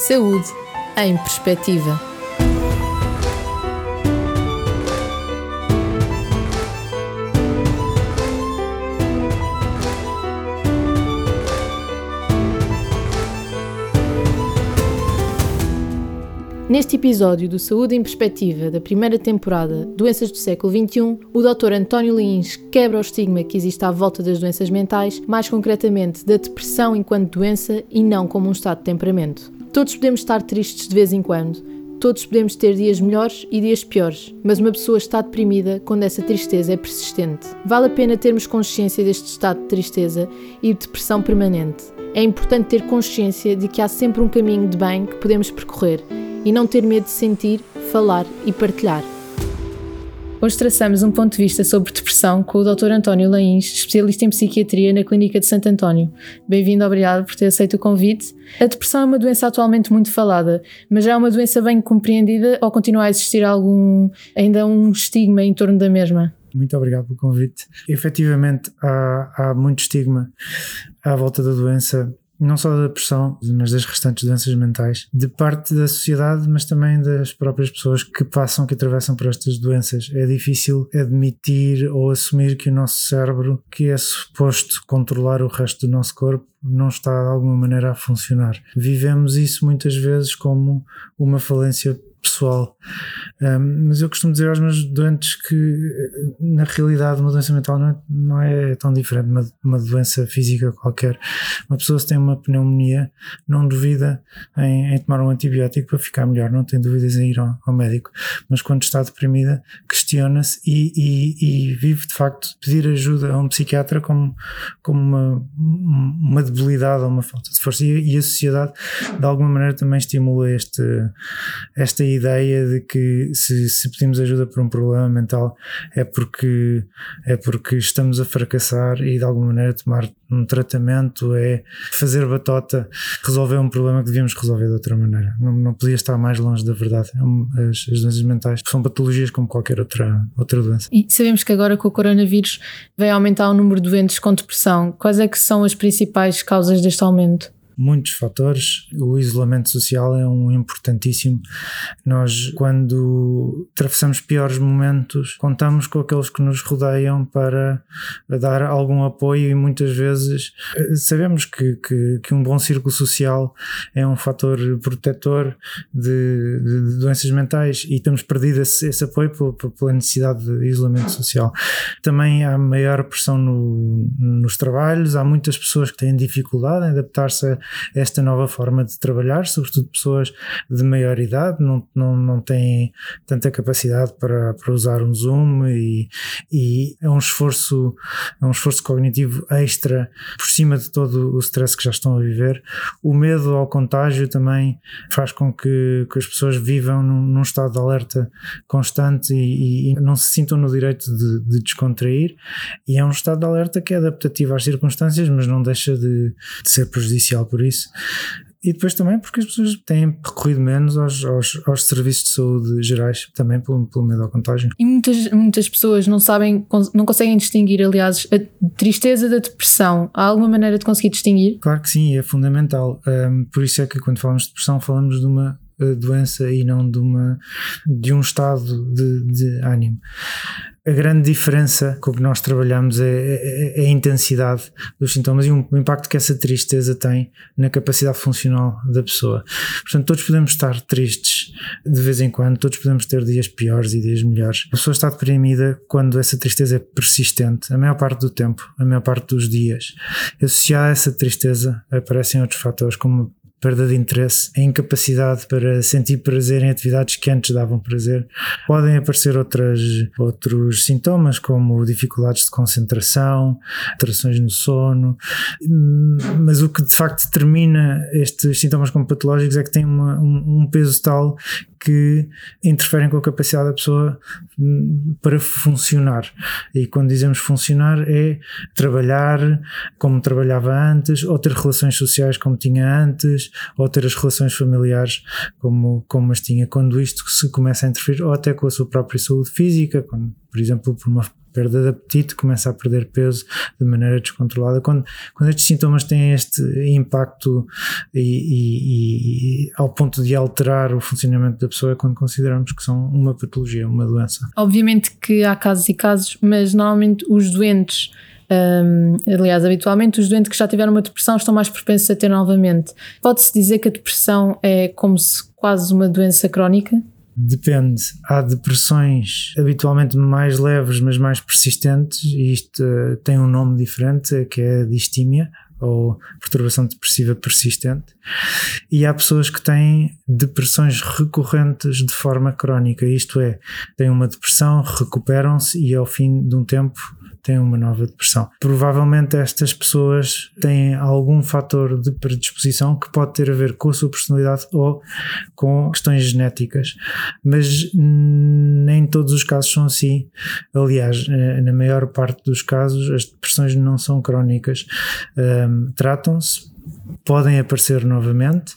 Saúde em Perspectiva. Neste episódio do Saúde em Perspectiva da primeira temporada Doenças do século XXI, o Dr. António Lins quebra o estigma que existe à volta das doenças mentais, mais concretamente da depressão enquanto doença e não como um estado de temperamento. Todos podemos estar tristes de vez em quando, todos podemos ter dias melhores e dias piores, mas uma pessoa está deprimida quando essa tristeza é persistente. Vale a pena termos consciência deste estado de tristeza e de depressão permanente. É importante ter consciência de que há sempre um caminho de bem que podemos percorrer e não ter medo de sentir, falar e partilhar. Hoje traçamos um ponto de vista sobre depressão com o Dr. António Lains, especialista em psiquiatria na Clínica de Santo António. Bem-vindo, obrigado por ter aceito o convite. A depressão é uma doença atualmente muito falada, mas já é uma doença bem compreendida ou continua a existir algum ainda um estigma em torno da mesma? Muito obrigado pelo convite. Efetivamente, há, há muito estigma à volta da doença não só da depressão, mas das restantes doenças mentais, de parte da sociedade, mas também das próprias pessoas que passam, que atravessam por estas doenças. É difícil admitir ou assumir que o nosso cérebro, que é suposto controlar o resto do nosso corpo, não está de alguma maneira a funcionar. Vivemos isso muitas vezes como uma falência pessoal. Um, mas eu costumo dizer aos meus doentes que, na realidade, uma doença mental não é, não é tão diferente de uma, uma, doença física qualquer. Uma pessoa, se tem uma pneumonia, não duvida em, em, tomar um antibiótico para ficar melhor, não tem dúvidas em ir ao, ao médico. Mas quando está deprimida, questiona-se e, e, e, vive, de facto, pedir ajuda a um psiquiatra como, como uma, uma debilidade ou uma falta de força. E, e a sociedade, de alguma maneira, também estimula este, esta ideia de que se, se pedimos ajuda por um problema mental é porque, é porque estamos a fracassar e de alguma maneira tomar um tratamento é fazer batota, resolver um problema que devíamos resolver de outra maneira. Não, não podia estar mais longe da verdade. É as, as doenças mentais são patologias como qualquer outra, outra doença. E sabemos que agora com o coronavírus vai aumentar o número de doentes com depressão. Quais é que são as principais causas deste aumento? Muitos fatores. O isolamento social é um importantíssimo. Nós, quando atravessamos piores momentos, contamos com aqueles que nos rodeiam para dar algum apoio e muitas vezes sabemos que, que, que um bom círculo social é um fator protetor de, de doenças mentais e temos perdido esse, esse apoio pela, necessidade de isolamento social. Também há maior pressão no, nos trabalhos, há muitas pessoas que têm dificuldade em adaptar-se a esta nova forma de trabalhar, sobretudo pessoas de maior idade, não, não, não têm tanta capacidade para, para usar um Zoom e, e é um esforço, é um esforço cognitivo extra por cima de todo o stress que já estão a viver. O medo ao contágio também faz com que, que as pessoas vivam num, num estado de alerta constante e, e, não se sintam no direito de, de, descontrair. E é um estado de alerta que é adaptativo às circunstâncias, mas não deixa de, de ser prejudicial por isso. E depois também porque as pessoas têm recorrido menos aos, aos, aos serviços de saúde gerais, também pelo, pelo medo ao contágio. E muitas, muitas pessoas não sabem, não conseguem distinguir, aliás, a tristeza da depressão. Há alguma maneira de conseguir distinguir? Claro que sim, é fundamental. Um, por isso é que quando falamos de depressão falamos de uma doença e não de, uma, de um estado de, de ânimo a grande diferença com que nós trabalhamos é, é, é, a intensidade dos sintomas e o impacto que essa tristeza tem na capacidade funcional da pessoa. Portanto, todos podemos estar tristes de vez em quando, todos podemos ter dias piores e dias melhores. A pessoa está deprimida quando essa tristeza é persistente, a maior parte do tempo, a maior parte dos dias. Associada a essa tristeza aparecem outros fatores, como perda de interesse, a incapacidade para sentir prazer em atividades que antes davam prazer. Podem aparecer outras, outros sintomas, como dificuldades de concentração, alterações no sono, mas o que de facto determina estes sintomas como patológicos é que têm uma, um, um peso tal que interferem com a capacidade da pessoa hum, para funcionar. E quando dizemos funcionar é trabalhar como trabalhava antes, ou ter relações sociais como tinha antes, ou ter as relações familiares como, como as tinha. Quando isto se começa a interferir, ou até com a sua própria saúde física, quando, por exemplo, por uma perda de apetite, começa a perder peso de maneira descontrolada. Quando, quando estes sintomas têm este impacto e, e, e, ao ponto de alterar o funcionamento da pessoa, é quando consideramos que são uma patologia, uma doença. Obviamente que há casos e casos, mas normalmente os doentes. Um, aliás, habitualmente os doentes que já tiveram uma depressão estão mais propensos a ter novamente. Pode-se dizer que a depressão é como se quase uma doença crónica? Depende. Há depressões habitualmente mais leves, mas mais persistentes, e isto uh, tem um nome diferente, que é distímia, ou perturbação depressiva persistente. E há pessoas que têm depressões recorrentes de forma crónica, isto é, têm uma depressão, recuperam-se e ao fim de um tempo têm uma nova depressão. Provavelmente estas pessoas têm algum fator de predisposição que pode ter a ver com a sua personalidade ou com questões genéticas, mas nem todos os casos são assim. Aliás, eh, na maior parte dos casos, as depressões não são crónicas, um, tratam-se podem aparecer novamente,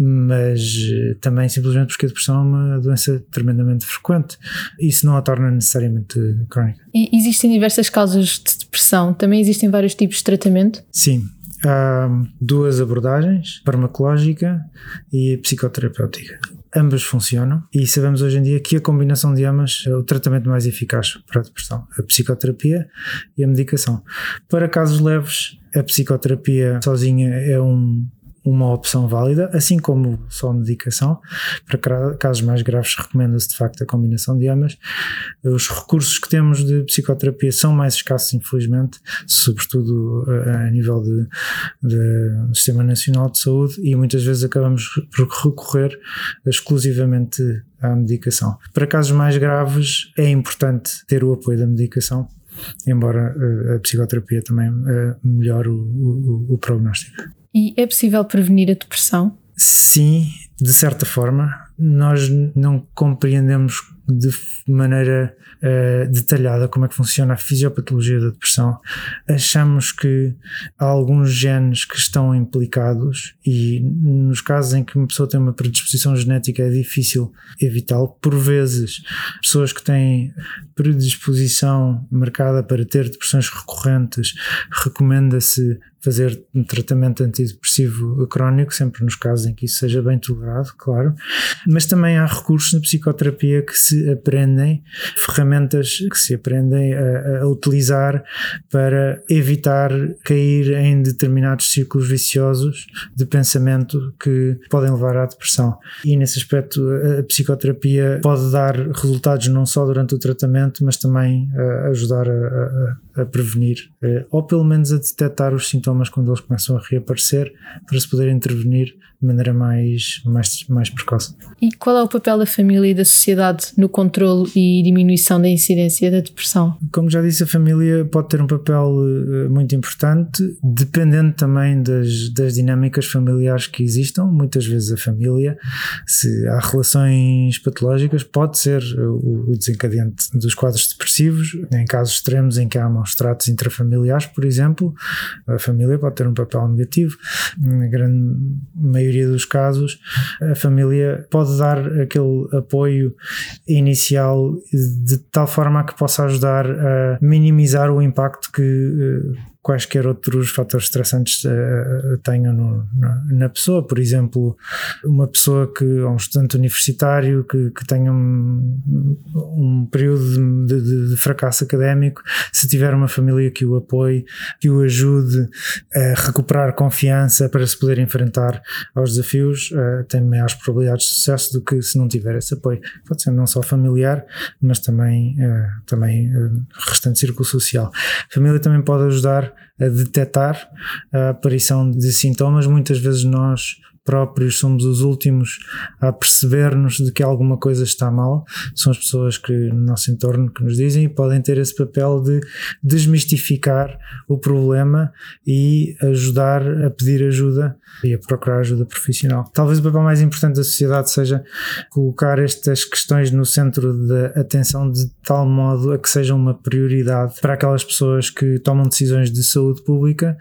mas eh, também simplesmente porque a depressão é uma doença tremendamente frequente. Isso não a torna necessariamente crónica. E existem diversas causas de depressão, também existem vários tipos de tratamento? Sim, há duas abordagens, farmacológica e psicoterapêutica. Ambas funcionam e sabemos hoje em dia que a combinação de ambas é o tratamento mais eficaz para a depressão, a psicoterapia e a medicação. Para casos leves, a psicoterapia sozinha é um uma opção válida, assim como só medicação. Para casos mais graves, recomenda-se de facto a combinação de ambas. Os recursos que temos de psicoterapia são mais escassos, infelizmente, sobretudo a, a nível de, Sistema Nacional de Saúde, e muitas vezes acabamos por recorrer exclusivamente à medicação. Para casos mais graves, é importante ter o apoio da medicação embora uh, a psicoterapia também uh, melhore o, o, o prognóstico. E é possível prevenir a depressão? Sim, de certa forma. Nós não compreendemos de maneira uh, detalhada como é que funciona a fisiopatologia da depressão. Achamos que há alguns genes que estão implicados e nos casos em que uma pessoa tem uma predisposição genética é difícil evitá-lo. Por vezes, pessoas que têm predisposição marcada para ter depressões recorrentes, recomenda-se fazer um tratamento antidepressivo crónico, sempre nos casos em que isso seja bem tolerado, claro. Mas também há recursos na psicoterapia que se aprendem, ferramentas que se aprendem a, a utilizar para evitar cair em determinados ciclos viciosos de pensamento que podem levar à depressão. E nesse aspecto, a psicoterapia pode dar resultados não só durante o tratamento, mas também a ajudar a, a, a prevenir, eh, ou pelo menos a detectar os sintomas quando eles começam a reaparecer para se poder intervenir de maneira mais, mais, mais precoce. E qual é o papel da família e da sociedade no controle e diminuição da incidência da depressão? Como já disse, a família pode ter um papel eh, muito importante, dependendo também das, das dinâmicas familiares que existam. Muitas vezes a família, se há relações patológicas, pode ser o, desencadeante dos quadros depressivos. Em casos extremos em que há maus tratos intrafamiliares, por exemplo, a família pode ter um papel negativo. Na grande maioria dos casos, a família pode dar aquele apoio inicial de tal forma que possa ajudar a minimizar o impacto que eh, quaisquer outros fatores estressantes uh, tenham no, na, na, pessoa. Por exemplo, uma pessoa que, ou um estudante universitário que, que tenha um, um período de, de, de, fracasso académico, se tiver uma família que o apoie, que o ajude a recuperar confiança para se poder enfrentar aos desafios, uh, tem maiores probabilidades de sucesso do que se não tiver esse apoio. Pode ser não só familiar, mas também, uh, também restante círculo social. A família também pode ajudar a detectar a aparição de sintomas. Muitas vezes nós próprios somos os últimos a perceber-nos de que alguma coisa está mal. São as pessoas que no nosso entorno que nos dizem e podem ter esse papel de desmistificar o problema e ajudar a pedir ajuda e a procurar ajuda profissional. Talvez o papel mais importante da sociedade seja colocar estas questões no centro da atenção de tal modo a que sejam uma prioridade para aquelas pessoas que tomam decisões de saúde pública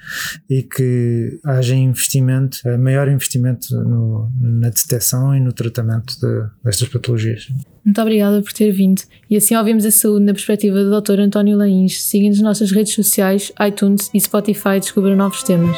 e que haja investimento, maior investimento especialmente no, na detecção e no tratamento de, destas patologias. Muito obrigada por ter vindo. E assim ouvimos a saúde na perspectiva do Dr. António Lains. Siga-nos nas nossas redes sociais, iTunes e Spotify e descubra novos temas.